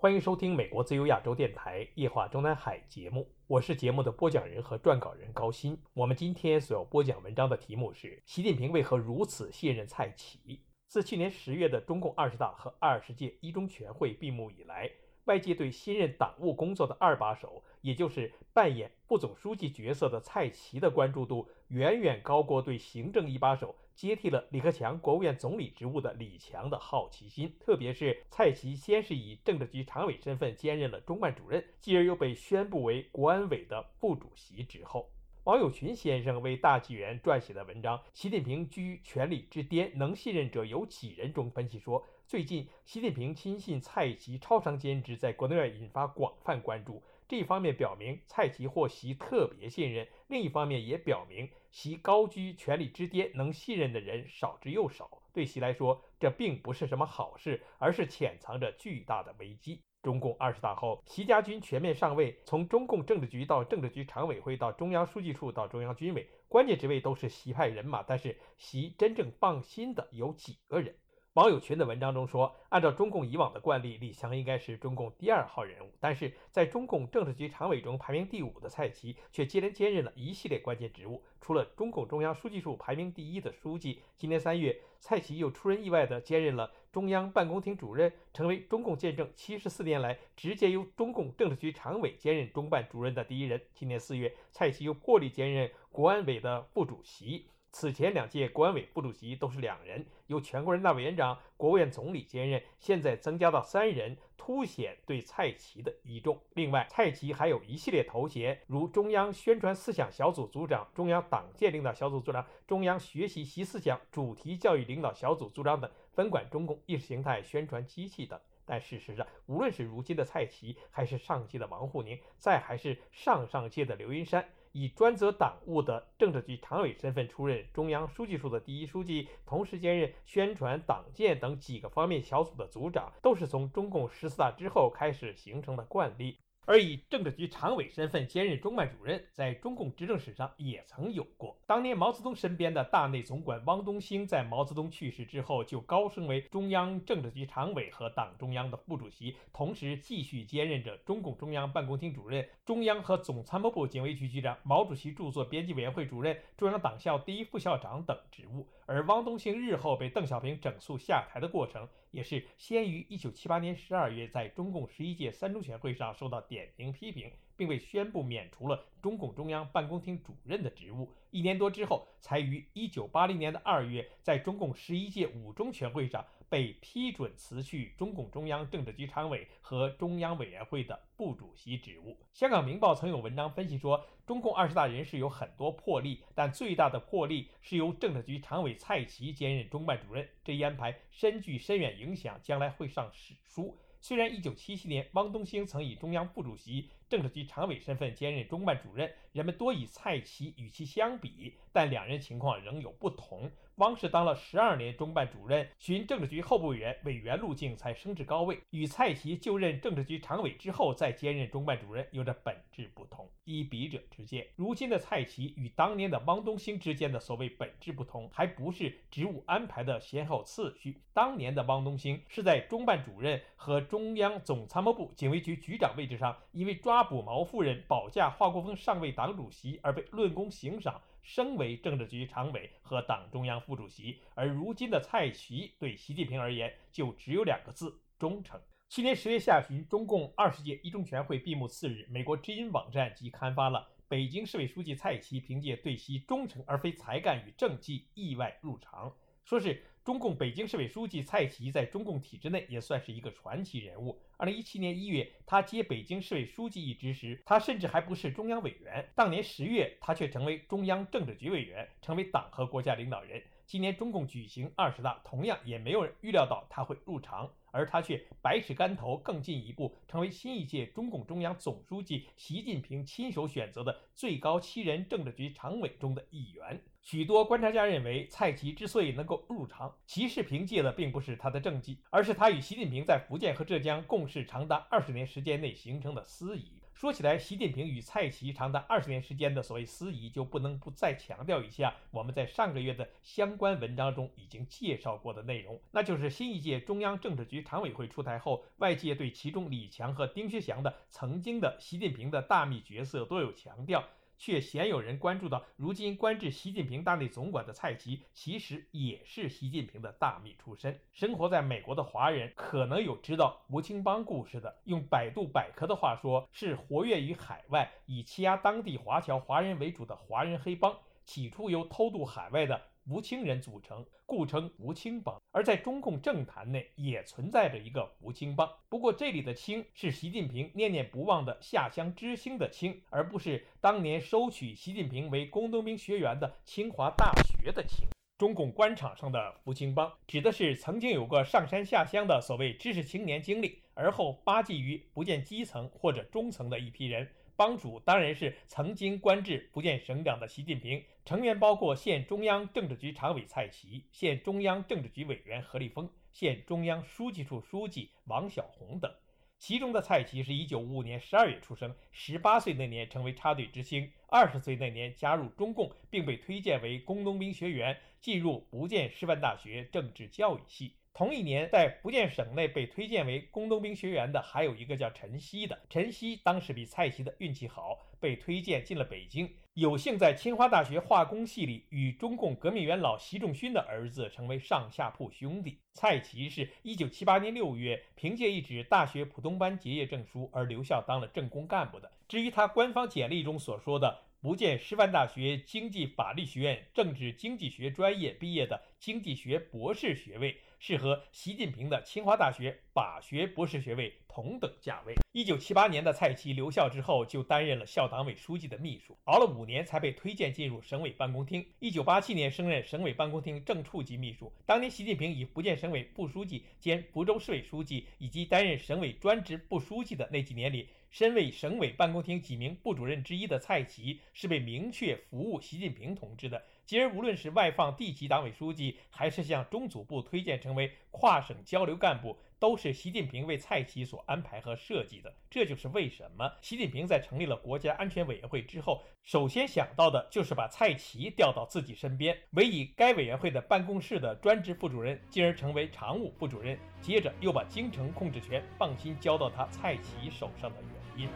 欢迎收听美国自由亚洲电台《夜话中南海》节目。我是节目的播讲人和撰稿人高鑫。我们今天所要播讲文章的题目是：习近平为何如此信任蔡奇？自去年十月的中共二十大和二十届一中全会闭幕以来，外界对新任党务工作的二把手，也就是扮演副总书记角色的蔡奇的关注度，远远高过对行政一把手。接替了李克强国务院总理职务的李强的好奇心，特别是蔡奇先是以政治局常委身份兼任了中办主任，继而又被宣布为国安委的副主席之后，王友群先生为大纪元撰写的文章《习近平居权力之巅，能信任者有几人》中分析说，最近习近平亲信蔡奇超常兼职在国内外引发广泛关注。这一方面表明蔡奇或习特别信任，另一方面也表明习高居权力之巅，能信任的人少之又少。对习来说，这并不是什么好事，而是潜藏着巨大的危机。中共二十大后，习家军全面上位，从中共政治局到政治局常委会，到中央书记处，到中央军委，关键职位都是习派人马。但是习真正放心的有几个人？王友群的文章中说，按照中共以往的惯例，李强应该是中共第二号人物，但是在中共政治局常委中排名第五的蔡奇，却接连兼任了一系列关键职务。除了中共中央书记处排名第一的书记，今年三月，蔡奇又出人意外地兼任了中央办公厅主任，成为中共建政七十四年来直接由中共政治局常委兼任中办主任的第一人。今年四月，蔡奇又破例兼任国安委的副主席。此前两届国安委副主席都是两人，由全国人大委员长、国务院总理兼任，现在增加到三人，凸显对蔡奇的倚重。另外，蔡奇还有一系列头衔，如中央宣传思想小组组长、中央党建领导小组组长、中央学习习思想主题教育领导小组组长等，分管中共意识形态宣传机器等。但事实上，无论是如今的蔡奇，还是上届的王沪宁，再还是上上届的刘云山。以专责党务的政治局常委身份出任中央书记处的第一书记，同时兼任宣传党建等几个方面小组的组长，都是从中共十四大之后开始形成的惯例。而以政治局常委身份兼任中办主任，在中共执政史上也曾有过。当年毛泽东身边的大内总管汪东兴，在毛泽东去世之后，就高升为中央政治局常委和党中央的副主席，同时继续兼任着中共中央办公厅主任、中央和总参谋部警卫局局长、毛主席著作编辑委员会主任、中央党校第一副校长等职务。而汪东兴日后被邓小平整肃下台的过程，也是先于1978年12月在中共十一届三中全会上受到点名批评，并被宣布免除了中共中央办公厅主任的职务。一年多之后，才于1980年的2月在中共十一届五中全会上。被批准辞去中共中央政治局常委和中央委员会的副主席职务。香港明报曾有文章分析说，中共二十大人事有很多魄力，但最大的魄力是由政治局常委蔡奇兼任中办主任，这一安排深具深远影响，将来会上史书。虽然1977年汪东兴曾以中央副主席、政治局常委身份兼任中办主任，人们多以蔡奇与其相比，但两人情况仍有不同。汪氏当了十二年中办主任，寻政治局候补委员、委员路径才升至高位，与蔡奇就任政治局常委之后再兼任中办主任有着本质不同。依笔者之见，如今的蔡奇与当年的汪东兴之间的所谓本质不同，还不是职务安排的先后次序。当年的汪东兴是在中办主任和中央总参谋部警卫局局长位置上，因为抓捕毛夫人、保驾华国锋上位党主席而被论功行赏。升为政治局常委和党中央副主席，而如今的蔡奇对习近平而言就只有两个字：忠诚。去年十月下旬，中共二十届一中全会闭幕次日，美国知音网站即刊发了北京市委书记蔡奇凭借对其忠诚而非才干与政绩意外入常，说是。中共北京市委书记蔡奇在中共体制内也算是一个传奇人物。二零一七年一月，他接北京市委书记一职时，他甚至还不是中央委员。当年十月，他却成为中央政治局委员，成为党和国家领导人。今年中共举行二十大，同样也没有人预料到他会入常，而他却百尺竿头，更进一步成为新一届中共中央总书记习近平亲手选择的最高七人政治局常委中的一员。许多观察家认为，蔡奇之所以能够入常，其实凭借的并不是他的政绩，而是他与习近平在福建和浙江共事长达二十年时间内形成的私谊。说起来，习近平与蔡奇长达二十年时间的所谓私谊，就不能不再强调一下我们在上个月的相关文章中已经介绍过的内容，那就是新一届中央政治局常委会出台后，外界对其中李强和丁薛祥的曾经的习近平的大秘角色都有强调。却鲜有人关注到，如今官至习近平大内总管的蔡奇，其实也是习近平的大秘出身。生活在美国的华人可能有知道吴清邦故事的，用百度百科的话说，是活跃于海外，以欺压当地华侨华人为主的华人黑帮，起初由偷渡海外的。吴清人组成，故称吴清帮。而在中共政坛内，也存在着一个吴清帮。不过，这里的“清”是习近平念念不忘的下乡知青的“青”，而不是当年收取习近平为工农兵学员的清华大学的“清”。中共官场上的吴清帮，指的是曾经有过上山下乡的所谓知识青年经历，而后巴结于不见基层或者中层的一批人。帮主当然是曾经官至福建省长的习近平，成员包括现中央政治局常委蔡奇、现中央政治局委员何立峰、现中央书记处书记王小红等。其中的蔡奇是一九五五年十二月出生，十八岁那年成为插队知青，二十岁那年加入中共，并被推荐为工农兵学员，进入福建师范大学政治教育系。同一年，在福建省内被推荐为工农兵学员的，还有一个叫陈希的。陈希当时比蔡奇的运气好，被推荐进了北京，有幸在清华大学化工系里与中共革命元老习仲勋的儿子成为上下铺兄弟。蔡奇是一九七八年六月凭借一纸大学普通班结业证书而留校当了政工干部的。至于他官方简历中所说的福建师范大学经济法律学院政治经济学专业毕业的经济学博士学位。是和习近平的清华大学法学博士学位同等价位。一九七八年的蔡奇留校之后，就担任了校党委书记的秘书，熬了五年才被推荐进入省委办公厅。一九八七年升任省委办公厅正处级秘书。当年习近平以福建省委副书记兼福州市委书记，以及担任省委专职部书记的那几年里，身为省委办公厅几名部主任之一的蔡奇，是被明确服务习近平同志的。今儿无论是外放地级党委书记，还是向中组部推荐成为跨省交流干部，都是习近平为蔡奇所安排和设计的。这就是为什么习近平在成立了国家安全委员会之后，首先想到的就是把蔡奇调到自己身边，委以该委员会的办公室的专职副主任，进而成为常务副主任，接着又把京城控制权放心交到他蔡奇手上的原因。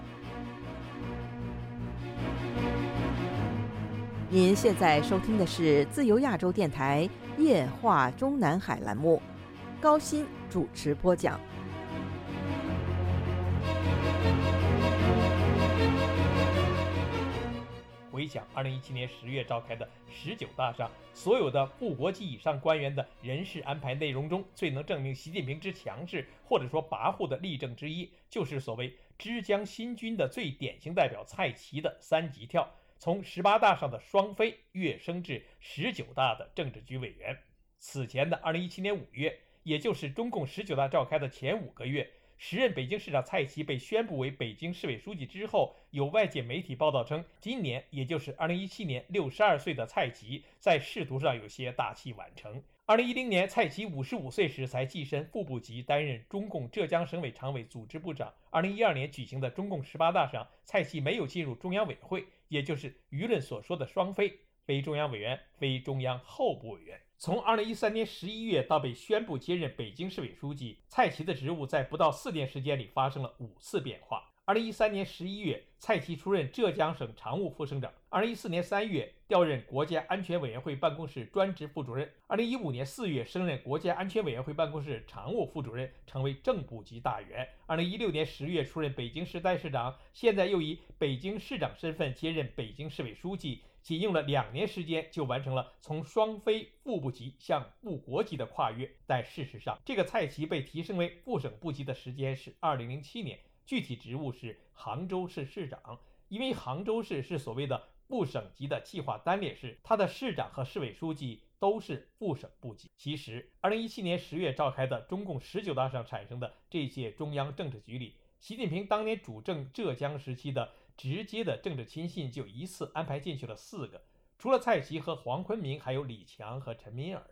您现在收听的是自由亚洲电台夜话中南海栏目，高鑫主持播讲。回想二零一七年十月召开的十九大上，所有的副国级以上官员的人事安排内容中，最能证明习近平之强势或者说跋扈的例证之一，就是所谓枝江新军的最典型代表蔡奇的三级跳。从十八大上的双飞跃升至十九大的政治局委员。此前的二零一七年五月，也就是中共十九大召开的前五个月，时任北京市长蔡奇被宣布为北京市委书记之后，有外界媒体报道称，今年也就是二零一七年，六十二岁的蔡奇在仕途上有些大器晚成。二零一零年，蔡奇五十五岁时才跻身副部级，担任中共浙江省委常委组织部长。二零一二年举行的中共十八大上，蔡奇没有进入中央委员会。也就是舆论所说的“双非”，非中央委员，非中央候补委员。从二零一三年十一月到被宣布接任北京市委书记，蔡奇的职务在不到四年时间里发生了五次变化。二零一三年十一月，蔡奇出任浙江省常务副省长；二零一四年三月，调任国家安全委员会办公室专职副主任；二零一五年四月，升任国家安全委员会办公室常务副主任，成为正部级大员；二零一六年十月，出任北京市代市长，现在又以北京市长身份接任北京市委书记，仅用了两年时间就完成了从双非副部级向副国级的跨越。但事实上，这个蔡奇被提升为副省部级的时间是二零零七年，具体职务是杭州市市长。因为杭州市是所谓的部省级的计划单列市，它的市长和市委书记。都是副省部级。其实，二零一七年十月召开的中共十九大上产生的这届中央政治局里，习近平当年主政浙江时期的直接的政治亲信就一次安排进去了四个，除了蔡奇和黄坤明，还有李强和陈敏尔。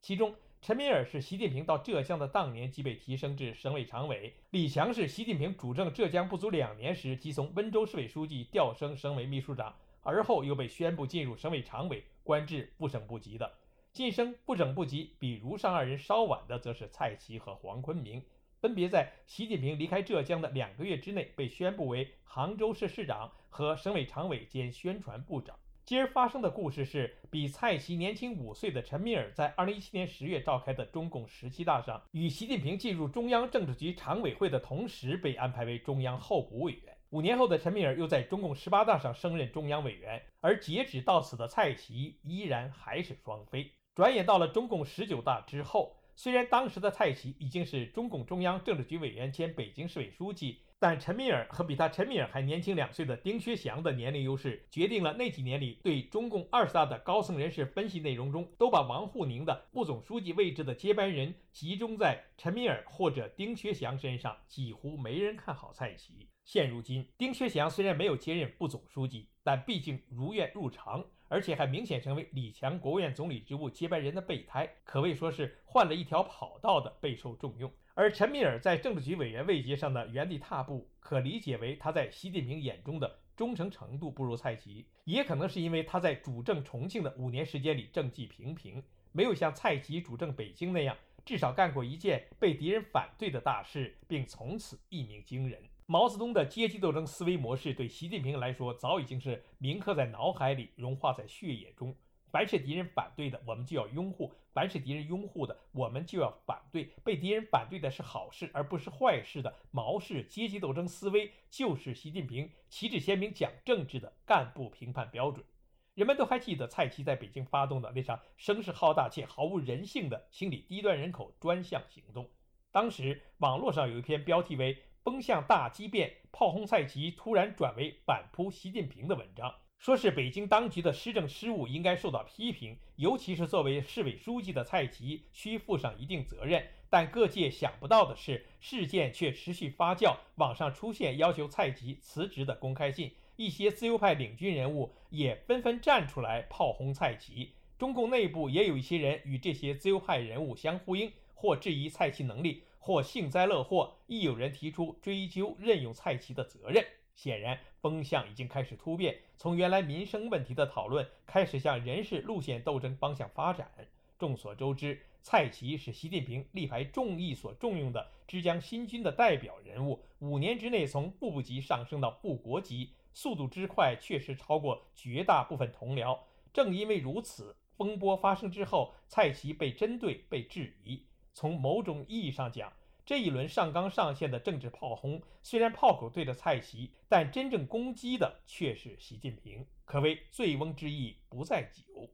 其中，陈敏尔是习近平到浙江的当年即被提升至省委常委，李强是习近平主政浙江不足两年时即从温州市委书记调升省委秘书长，而后又被宣布进入省委常委，官至不省部级的。晋升不省部级比如上二人稍晚的，则是蔡奇和黄坤明。分别在习近平离开浙江的两个月之内被宣布为杭州市市长和省委常委兼宣传部长。今儿发生的故事是，比蔡奇年轻五岁的陈敏尔在2017年10月召开的中共十七大上，与习近平进入中央政治局常委会的同时，被安排为中央候补委员。五年后的陈敏尔又在中共十八大上升任中央委员，而截止到此的蔡奇依然还是双非。转眼到了中共十九大之后。虽然当时的蔡奇已经是中共中央政治局委员兼北京市委书记，但陈敏尔和比他陈敏尔还年轻两岁的丁薛祥的年龄优势，决定了那几年里对中共二十大的高层人士分析内容中，都把王沪宁的副总书记位置的接班人集中在陈敏尔或者丁薛祥身上，几乎没人看好蔡奇。现如今，丁薛祥虽然没有接任副总书记，但毕竟如愿入常。而且还明显成为李强国务院总理职务接班人的备胎，可谓说是换了一条跑道的备受重用。而陈敏尔在政治局委员位阶上的原地踏步，可理解为他在习近平眼中的忠诚程度不如蔡奇，也可能是因为他在主政重庆的五年时间里政绩平平，没有像蔡奇主政北京那样，至少干过一件被敌人反对的大事，并从此一鸣惊人。毛泽东的阶级斗争思维模式对习近平来说早已经是铭刻在脑海里、融化在血液中。凡是敌人反对的，我们就要拥护；凡是敌人拥护的，我们就要反对。被敌人反对的是好事，而不是坏事的毛式阶级斗争思维，就是习近平旗帜鲜明讲政治的干部评判标准。人们都还记得蔡奇在北京发动的那场声势浩大且毫无人性的清理低端人口专项行动。当时网络上有一篇标题为。风向大激变，炮轰蔡奇，突然转为反扑习近平的文章，说是北京当局的施政失误应该受到批评，尤其是作为市委书记的蔡奇需负上一定责任。但各界想不到的是，事件却持续发酵，网上出现要求蔡奇辞职的公开信，一些自由派领军人物也纷纷站出来炮轰蔡奇。中共内部也有一些人与这些自由派人物相呼应，或质疑蔡奇能力。或幸灾乐祸，亦有人提出追究任用蔡奇的责任。显然，风向已经开始突变，从原来民生问题的讨论开始向人事路线斗争方向发展。众所周知，蔡奇是习近平力排众议所重用的浙江新军的代表人物，五年之内从部部级上升到部国级，速度之快确实超过绝大部分同僚。正因为如此，风波发生之后，蔡奇被针对、被质疑。从某种意义上讲，这一轮上纲上线的政治炮轰，虽然炮口对着蔡奇，但真正攻击的却是习近平，可谓醉翁之意不在酒。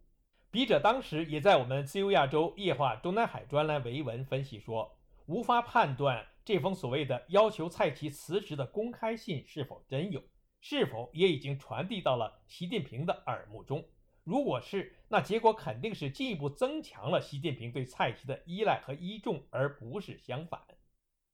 笔者当时也在我们自由亚洲夜话中南海专栏为文分析说，无法判断这封所谓的要求蔡奇辞职的公开信是否真有，是否也已经传递到了习近平的耳目中。如果是，那结果肯定是进一步增强了习近平对蔡奇的依赖和依重，而不是相反。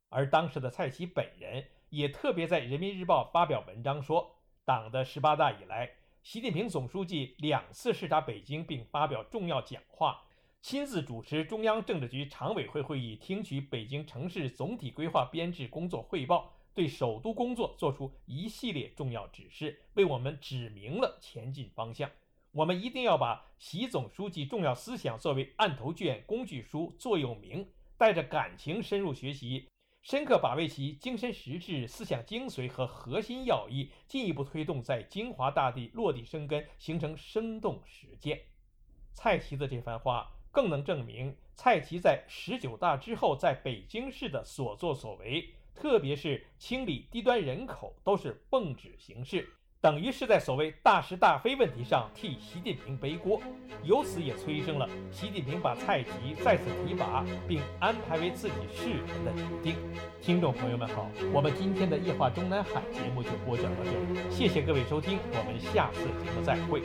而当时的蔡奇本人也特别在《人民日报》发表文章说，党的十八大以来，习近平总书记两次视察北京，并发表重要讲话，亲自主持中央政治局常委会会议，听取北京城市总体规划编制工作汇报，对首都工作作出一系列重要指示，为我们指明了前进方向。我们一定要把习总书记重要思想作为案头卷、工具书、座右铭，带着感情深入学习，深刻把握其精神实质、思想精髓和核心要义，进一步推动在金华大地落地生根，形成生动实践。蔡奇的这番话更能证明，蔡奇在十九大之后在北京市的所作所为，特别是清理低端人口，都是奉旨行事。等于是在所谓大是大非问题上替习近平背锅，由此也催生了习近平把蔡奇再次提拔并安排为自己世人的决定。听众朋友们好，我们今天的夜话中南海节目就播讲到这里，谢谢各位收听，我们下次节目再会。